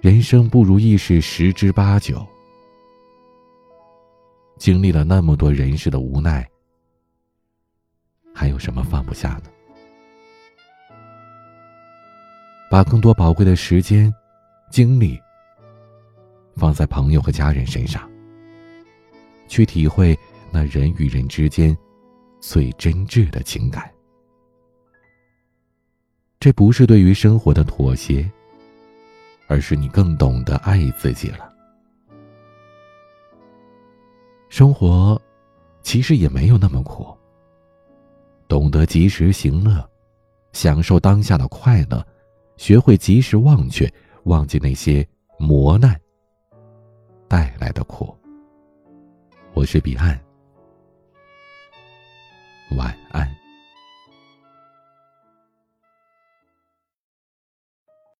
人生不如意事十之八九。经历了那么多人世的无奈，还有什么放不下呢？把更多宝贵的时间、精力放在朋友和家人身上，去体会那人与人之间最真挚的情感。这不是对于生活的妥协，而是你更懂得爱自己了。生活其实也没有那么苦。懂得及时行乐，享受当下的快乐，学会及时忘却，忘记那些磨难带来的苦。我是彼岸，晚安。